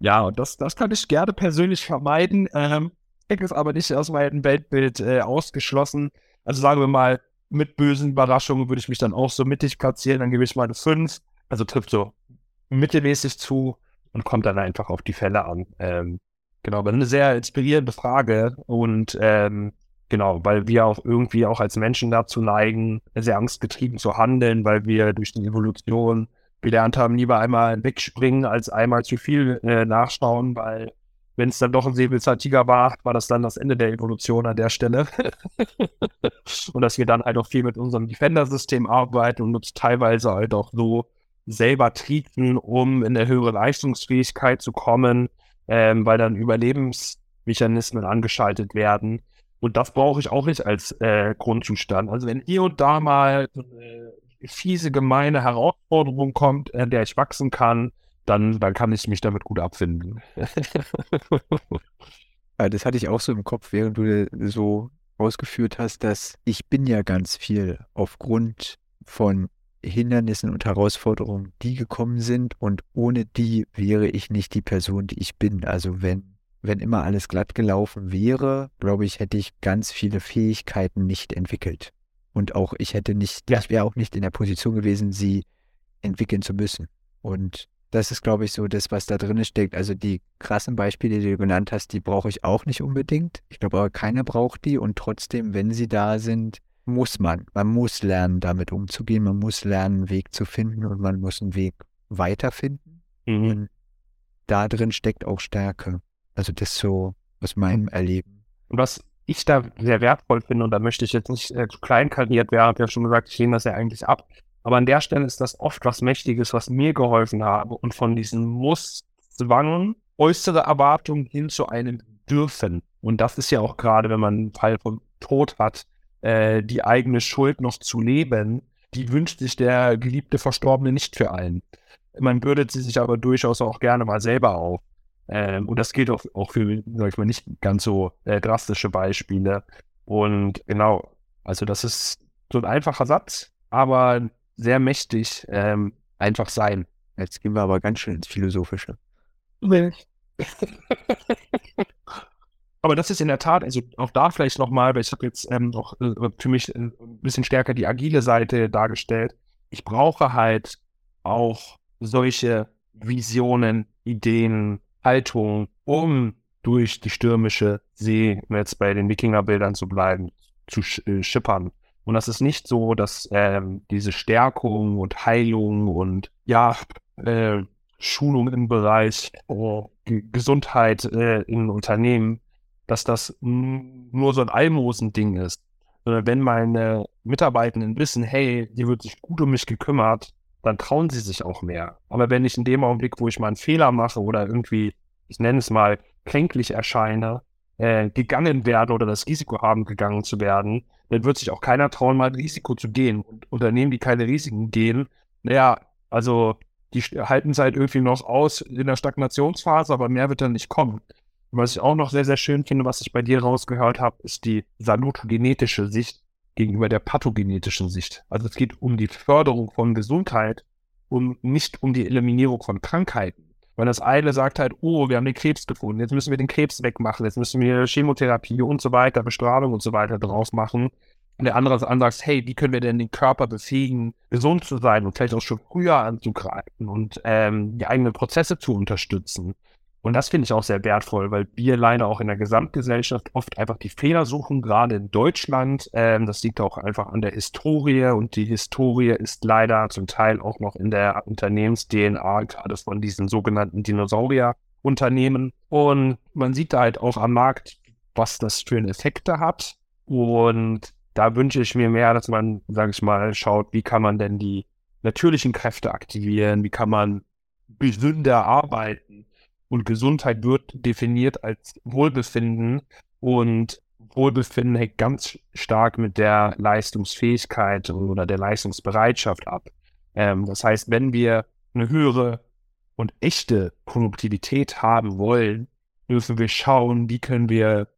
Ja, und das, das kann ich gerne persönlich vermeiden. Ähm, ich ist aber nicht aus meinem Weltbild äh, ausgeschlossen. Also sagen wir mal, mit bösen Überraschungen würde ich mich dann auch so mittig platzieren, dann gebe ich mal eine 5. Also trifft so mittelmäßig zu und kommt dann einfach auf die Fälle an. Ähm, Genau, aber eine sehr inspirierende Frage und ähm, genau, weil wir auch irgendwie auch als Menschen dazu neigen, sehr angstgetrieben zu handeln, weil wir durch die Evolution gelernt haben, lieber einmal wegspringen, als einmal zu viel äh, nachschauen, weil wenn es dann doch ein Säbelzahntiger war, war das dann das Ende der Evolution an der Stelle. und dass wir dann halt auch viel mit unserem Defender-System arbeiten und uns teilweise halt auch so selber treten, um in eine höhere Leistungsfähigkeit zu kommen, ähm, weil dann Überlebensmechanismen angeschaltet werden. Und das brauche ich auch nicht als äh, Grundzustand. Also wenn hier und da mal eine fiese, gemeine Herausforderung kommt, an der ich wachsen kann, dann, dann kann ich mich damit gut abfinden. das hatte ich auch so im Kopf, während du so ausgeführt hast, dass ich bin ja ganz viel aufgrund von Hindernissen und Herausforderungen, die gekommen sind und ohne die wäre ich nicht die Person, die ich bin. Also wenn, wenn immer alles glatt gelaufen wäre, glaube ich, hätte ich ganz viele Fähigkeiten nicht entwickelt. Und auch ich hätte nicht, ja. ich wäre auch nicht in der Position gewesen, sie entwickeln zu müssen. Und das ist, glaube ich, so das, was da drin steckt. Also die krassen Beispiele, die du genannt hast, die brauche ich auch nicht unbedingt. Ich glaube aber, keiner braucht die. Und trotzdem, wenn sie da sind, muss man. Man muss lernen, damit umzugehen. Man muss lernen, einen Weg zu finden und man muss einen Weg weiterfinden. Mhm. Und da drin steckt auch Stärke. Also das so aus meinem Erleben. Und was ich da sehr wertvoll finde, und da möchte ich jetzt nicht äh, zu kleinkariert werden, habe ja schon gesagt, ich lehne das ja eigentlich ab. Aber an der Stelle ist das oft was Mächtiges, was mir geholfen habe. Und von diesem Muss, Zwang, äußere Erwartungen hin zu einem Dürfen. Und das ist ja auch gerade, wenn man einen Fall von Tod hat, äh, die eigene Schuld noch zu leben, die wünscht sich der geliebte Verstorbene nicht für einen. Man bürdet sie sich aber durchaus auch gerne mal selber auf. Ähm, und das gilt auch, auch für, sag ich mal, nicht ganz so äh, drastische Beispiele. Und genau, also das ist so ein einfacher Satz, aber sehr mächtig ähm, einfach sein. Jetzt gehen wir aber ganz schön ins Philosophische. Aber das ist in der Tat, also auch da vielleicht nochmal, weil ich habe jetzt ähm, auch äh, für mich äh, ein bisschen stärker die agile Seite dargestellt. Ich brauche halt auch solche Visionen, Ideen, Haltungen, um durch die stürmische See, jetzt bei den Wikingerbildern zu bleiben, zu äh, schippern. Und das ist nicht so, dass ähm, diese Stärkung und Heilung und ja, äh, Schulung im Bereich äh, Gesundheit äh, in Unternehmen dass das nur so ein Almosending ist. sondern wenn meine Mitarbeitenden wissen, hey, hier wird sich gut um mich gekümmert, dann trauen sie sich auch mehr. Aber wenn ich in dem Augenblick, wo ich mal einen Fehler mache oder irgendwie, ich nenne es mal, kränklich erscheine, äh, gegangen werden oder das Risiko haben, gegangen zu werden, dann wird sich auch keiner trauen, mal ein Risiko zu gehen. Und Unternehmen, die keine Risiken gehen, naja, also die halten es halt irgendwie noch aus in der Stagnationsphase, aber mehr wird dann nicht kommen. Und was ich auch noch sehr, sehr schön finde, was ich bei dir rausgehört habe, ist die salutogenetische Sicht gegenüber der pathogenetischen Sicht. Also es geht um die Förderung von Gesundheit und nicht um die Eliminierung von Krankheiten. Weil das eine sagt halt, oh, wir haben den Krebs gefunden, jetzt müssen wir den Krebs wegmachen, jetzt müssen wir Chemotherapie und so weiter, Bestrahlung und so weiter drauf machen. Und der andere sagt, hey, wie können wir denn den Körper befähigen, gesund zu sein und vielleicht auch schon früher anzugreifen und ähm, die eigenen Prozesse zu unterstützen. Und das finde ich auch sehr wertvoll, weil wir leider auch in der Gesamtgesellschaft oft einfach die Fehler suchen, gerade in Deutschland. Ähm, das liegt auch einfach an der Historie und die Historie ist leider zum Teil auch noch in der Unternehmens-DNA, gerade von diesen sogenannten Dinosaurier-Unternehmen. Und man sieht da halt auch am Markt, was das für einen Effekte hat. Und da wünsche ich mir mehr, dass man, sage ich mal, schaut, wie kann man denn die natürlichen Kräfte aktivieren, wie kann man gesünder arbeiten und Gesundheit wird definiert als Wohlbefinden und Wohlbefinden hängt ganz stark mit der Leistungsfähigkeit oder der Leistungsbereitschaft ab. Ähm, das heißt, wenn wir eine höhere und echte Produktivität haben wollen, dürfen wir schauen, wie können wir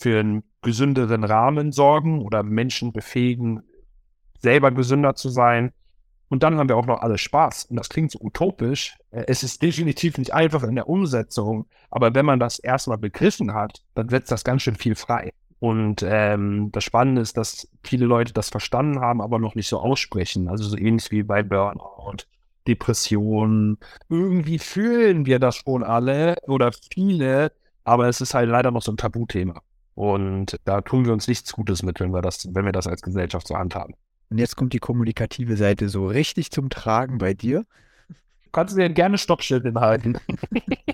für einen gesünderen Rahmen sorgen oder Menschen befähigen, selber gesünder zu sein und dann haben wir auch noch alle Spaß. Und das klingt so utopisch. Äh, es ist definitiv nicht einfach in der Umsetzung. Aber wenn man das erstmal begriffen hat, dann setzt das ganz schön viel frei. Und ähm, das Spannende ist, dass viele Leute das verstanden haben, aber noch nicht so aussprechen. Also so ähnlich wie bei Burnout, Depressionen. Irgendwie fühlen wir das schon alle oder viele, aber es ist halt leider noch so ein Tabuthema. Und da tun wir uns nichts Gutes mit, wenn wir das, wenn wir das als Gesellschaft so handhaben. Und jetzt kommt die kommunikative Seite so richtig zum Tragen bei dir. Kannst du dir gerne Stoppschild hinhalten.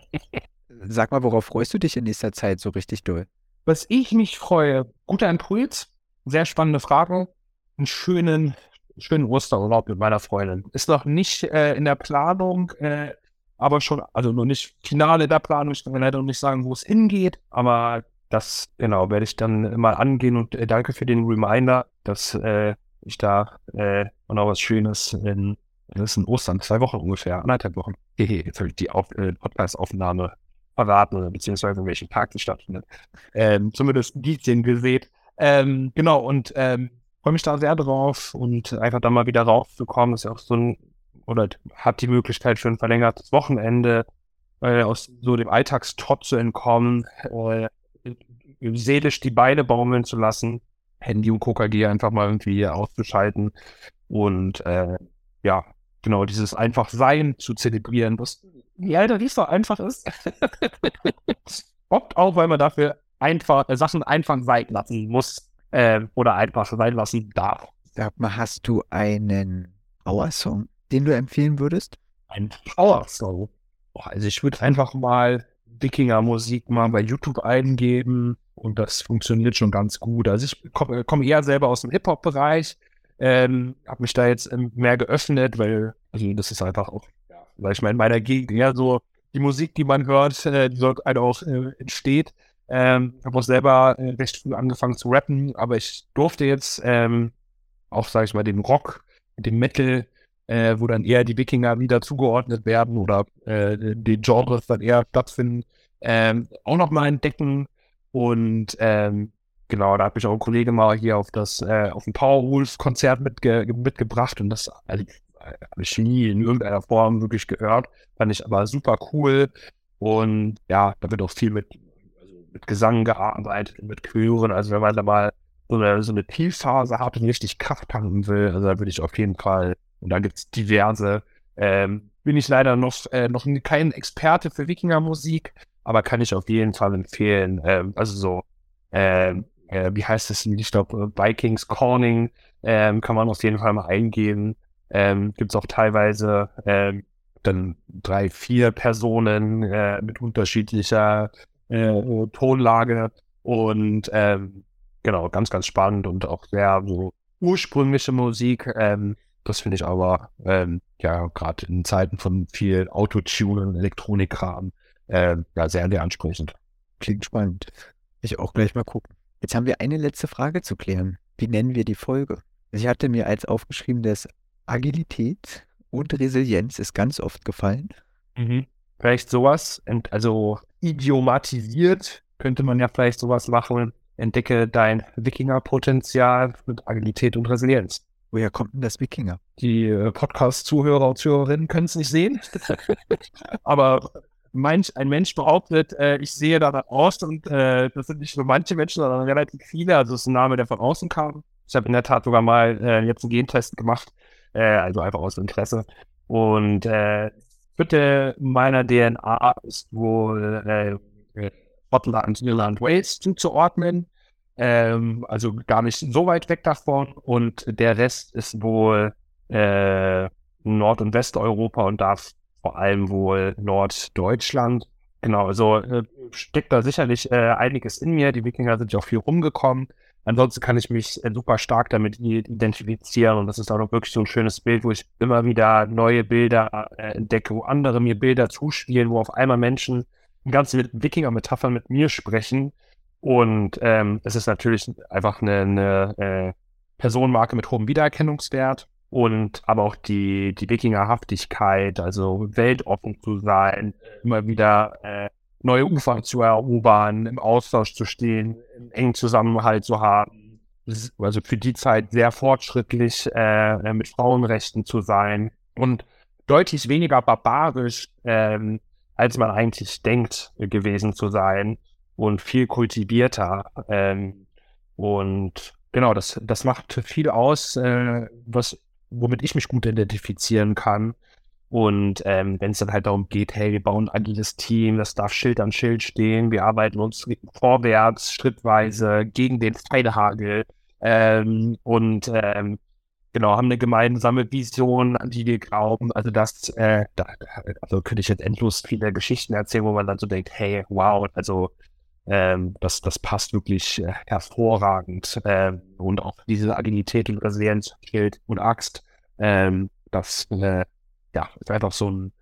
Sag mal, worauf freust du dich in nächster Zeit so richtig doll? Was ich mich freue, guter Impuls, sehr spannende Fragen, einen schönen, schönen Osterurlaub mit meiner Freundin. Ist noch nicht äh, in der Planung, äh, aber schon, also noch nicht final in der Planung. Ich kann leider noch nicht sagen, wo es hingeht, aber das, genau, werde ich dann mal angehen und äh, danke für den Reminder, dass äh, ich da äh, noch was Schönes in, das ist in Ostern, zwei Wochen ungefähr, anderthalb Wochen. Hehe, jetzt habe ich die äh, Podcast-Aufnahme verraten beziehungsweise in welchem Park die stattfindet. Ähm, zumindest bisschen gesehen. Ähm, genau, und ähm, freue mich da sehr drauf und einfach da mal wieder rauszukommen. ist ja auch so ein, oder hat die Möglichkeit für ein verlängertes Wochenende äh, aus so dem Alltagstrott zu entkommen, äh, seelisch die Beine baumeln zu lassen Handy und KKG einfach mal irgendwie auszuschalten und äh, ja, genau, dieses einfach Sein zu zelebrieren, was leider nicht so einfach ist. Oft auch, weil man dafür einfach äh, Sachen einfach sein lassen muss äh, oder einfach sein lassen darf. Sag mal, hast du einen Power-Song, den du empfehlen würdest? Ein Power-Song? Also ich würde einfach mal Wikinger-Musik mal bei YouTube eingeben und das funktioniert schon ganz gut. Also ich komme komm eher selber aus dem Hip-Hop-Bereich, ähm, habe mich da jetzt ähm, mehr geöffnet, weil, also das ist einfach auch, ja, weil ich meine, in meiner Gegend eher so die Musik, die man hört, äh, die dort halt auch äh, entsteht. Ähm, habe auch selber äh, recht früh angefangen zu rappen, aber ich durfte jetzt ähm, auch, sage ich mal, den Rock, den Metal, äh, wo dann eher die Wikinger wieder zugeordnet werden oder äh, die Genres dann eher stattfinden, ähm, auch nochmal entdecken. Und ähm, genau, da hat mich auch ein Kollege mal hier auf das, äh, auf ein Powerwolf-Konzert mitge mitgebracht und das also, habe ich nie in irgendeiner Form wirklich gehört. Fand ich aber super cool. Und ja, da wird auch viel mit, also mit Gesang gearbeitet, mit Chören. Also wenn man da mal so eine, so eine Tiefphase hat und richtig Kraft tanken will, also da würde ich auf jeden Fall und da gibt es diverse. Ähm, bin ich leider noch, äh, noch kein Experte für Wikingermusik, aber kann ich auf jeden Fall empfehlen. Ähm, also so, ähm, äh, wie heißt es? Ich glaube, Vikings Corning ähm, kann man auf jeden Fall mal eingeben. Ähm, gibt es auch teilweise ähm, dann drei, vier Personen äh, mit unterschiedlicher äh, Tonlage und ähm, genau, ganz, ganz spannend und auch sehr so ursprüngliche Musik. Ähm, das finde ich aber, ähm, ja, gerade in Zeiten von viel Autotune und Elektronikkram, äh, ja, sehr, sehr ansprechend. Klingt spannend. Ich auch gleich mal gucken. Jetzt haben wir eine letzte Frage zu klären. Wie nennen wir die Folge? Ich hatte mir als aufgeschrieben, dass Agilität und Resilienz ist ganz oft gefallen. Mhm. Vielleicht sowas, also idiomatisiert könnte man ja vielleicht sowas machen. Entdecke dein Wikinger-Potenzial mit Agilität und Resilienz. Woher kommt denn das Wikinger? Die äh, Podcast-Zuhörer und Zuhörerinnen können es nicht sehen. Aber manch, ein Mensch behauptet, äh, ich sehe da aus und äh, das sind nicht nur manche Menschen, sondern relativ viele. Also es ist ein Name, der von außen kam. Ich habe in der Tat sogar mal äh, jetzt einen Gentest gemacht, äh, also einfach aus Interesse. Und äh, Bitte meiner DNA ist wohl äh, Schottland, Irland, Wales zuzuordnen. Ähm, also gar nicht so weit weg davon. Und der Rest ist wohl äh, Nord- und Westeuropa und darf vor allem wohl Norddeutschland. Genau, also äh, steckt da sicherlich äh, einiges in mir. Die Wikinger sind ja auch viel rumgekommen. Ansonsten kann ich mich äh, super stark damit identifizieren und das ist auch noch wirklich so ein schönes Bild, wo ich immer wieder neue Bilder äh, entdecke, wo andere mir Bilder zuspielen, wo auf einmal Menschen ganz Wikinger-Metaphern mit mir sprechen. Und ähm, es ist natürlich einfach eine, eine äh, Personenmarke mit hohem Wiedererkennungswert und aber auch die, die Wikingerhaftigkeit, also weltoffen zu sein, immer wieder äh, neue Ufer zu erobern, im Austausch zu stehen, einen engen Zusammenhalt zu haben. Also für die Zeit sehr fortschrittlich äh, mit Frauenrechten zu sein und deutlich weniger barbarisch, ähm, als man eigentlich denkt gewesen zu sein und viel kultivierter. Ähm, und genau, das, das macht viel aus, äh, was, womit ich mich gut identifizieren kann. Und ähm, wenn es dann halt darum geht, hey, wir bauen ein agiles Team, das darf Schild an Schild stehen, wir arbeiten uns vorwärts, schrittweise gegen den Pfeilhagel ähm, und ähm, genau, haben eine gemeinsame Vision, an die wir glauben. Also das, äh, da, also könnte ich jetzt endlos viele Geschichten erzählen, wo man dann so denkt, hey, wow, also ähm, das, das passt wirklich äh, hervorragend. Ähm, und auch diese Agilität und Resilienz, Schild und Axt, ähm, das äh, ja, ist einfach so ein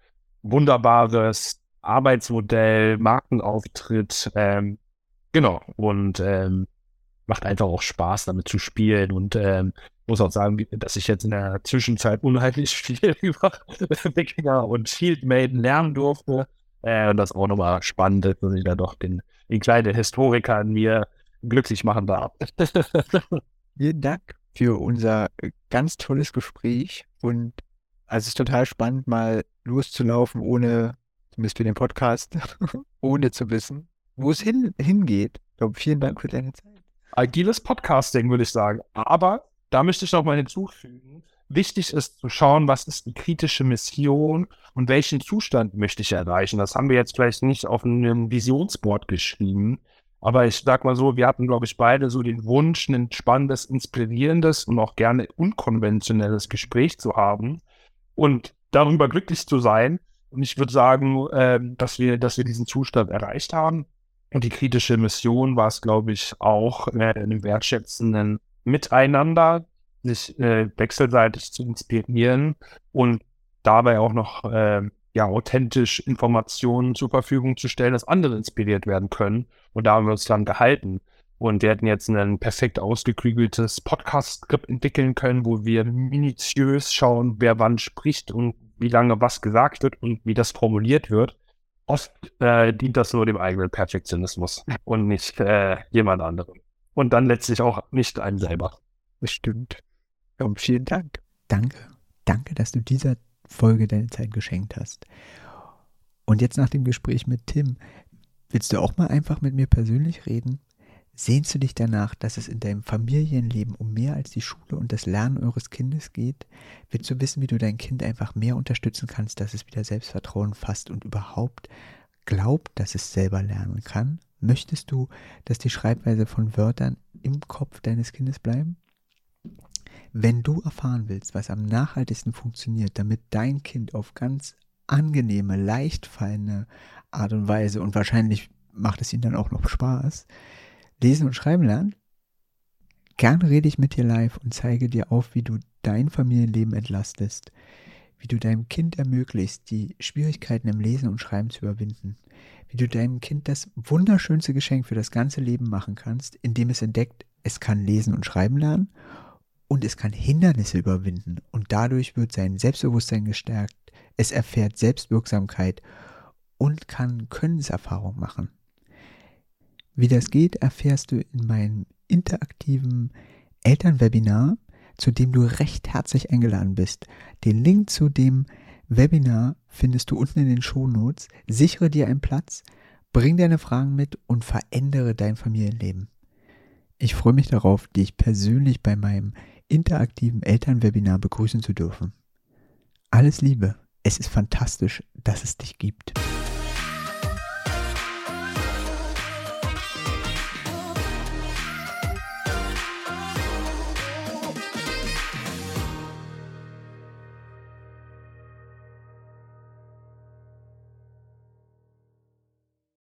wunderbares Arbeitsmodell, Markenauftritt, ähm, genau, und ähm, macht einfach auch Spaß, damit zu spielen und ähm, muss auch sagen, dass ich jetzt in der Zwischenzeit unheimlich viel über Wikinger und Shield Maiden lernen durfte. Äh, und das auch nochmal spannend dass ich da doch den, den kleinen Historiker in mir glücklich machen darf. Vielen Dank für unser ganz tolles Gespräch und also es ist total spannend, mal loszulaufen, ohne, zumindest für den Podcast, ohne zu wissen, wo es hin, hingeht. Ich glaube, vielen Dank für deine Zeit. Agiles Podcasting, würde ich sagen. Aber da möchte ich noch mal hinzufügen, wichtig ist zu schauen, was ist die kritische Mission und welchen Zustand möchte ich erreichen. Das haben wir jetzt vielleicht nicht auf einem Visionsboard geschrieben, aber ich sag mal so, wir hatten, glaube ich, beide so den Wunsch, ein spannendes, inspirierendes und auch gerne unkonventionelles Gespräch zu haben und darüber glücklich zu sein. Und ich würde sagen, äh, dass wir, dass wir diesen Zustand erreicht haben. Und die kritische Mission war es, glaube ich, auch äh, einem wertschätzenden Miteinander, sich äh, wechselseitig zu inspirieren und dabei auch noch äh, ja, authentisch Informationen zur Verfügung zu stellen, dass andere inspiriert werden können. Und da haben wir uns dann gehalten. Und wir hätten jetzt ein perfekt ausgeklügeltes Podcast-Skript entwickeln können, wo wir minutiös schauen, wer wann spricht und wie lange was gesagt wird und wie das formuliert wird. Oft äh, dient das nur dem eigenen Perfektionismus und nicht äh, jemand anderem. Und dann letztlich auch nicht einem selber. Das stimmt. Und vielen Dank. Danke. Danke, dass du dieser Folge deine Zeit geschenkt hast. Und jetzt nach dem Gespräch mit Tim, willst du auch mal einfach mit mir persönlich reden? Sehnst du dich danach, dass es in deinem Familienleben um mehr als die Schule und das Lernen eures Kindes geht? Willst du wissen, wie du dein Kind einfach mehr unterstützen kannst, dass es wieder Selbstvertrauen fasst und überhaupt glaubt, dass es selber lernen kann? Möchtest du, dass die Schreibweise von Wörtern im Kopf deines Kindes bleiben? Wenn du erfahren willst, was am nachhaltigsten funktioniert, damit dein Kind auf ganz angenehme, leicht fallende Art und Weise und wahrscheinlich macht es ihnen dann auch noch Spaß, lesen und schreiben lernen, Gern rede ich mit dir live und zeige dir auf, wie du dein Familienleben entlastest, wie du deinem Kind ermöglicht, die Schwierigkeiten im Lesen und Schreiben zu überwinden, wie du deinem Kind das wunderschönste Geschenk für das ganze Leben machen kannst, indem es entdeckt, es kann lesen und schreiben lernen und es kann Hindernisse überwinden und dadurch wird sein Selbstbewusstsein gestärkt, es erfährt Selbstwirksamkeit und kann Könnenserfahrung machen. Wie das geht, erfährst du in meinem interaktiven Elternwebinar, zu dem du recht herzlich eingeladen bist. Den Link zu dem Webinar findest du unten in den Shownotes. Sichere dir einen Platz, bring deine Fragen mit und verändere dein Familienleben. Ich freue mich darauf, dich persönlich bei meinem interaktiven Elternwebinar begrüßen zu dürfen. Alles Liebe, es ist fantastisch, dass es dich gibt.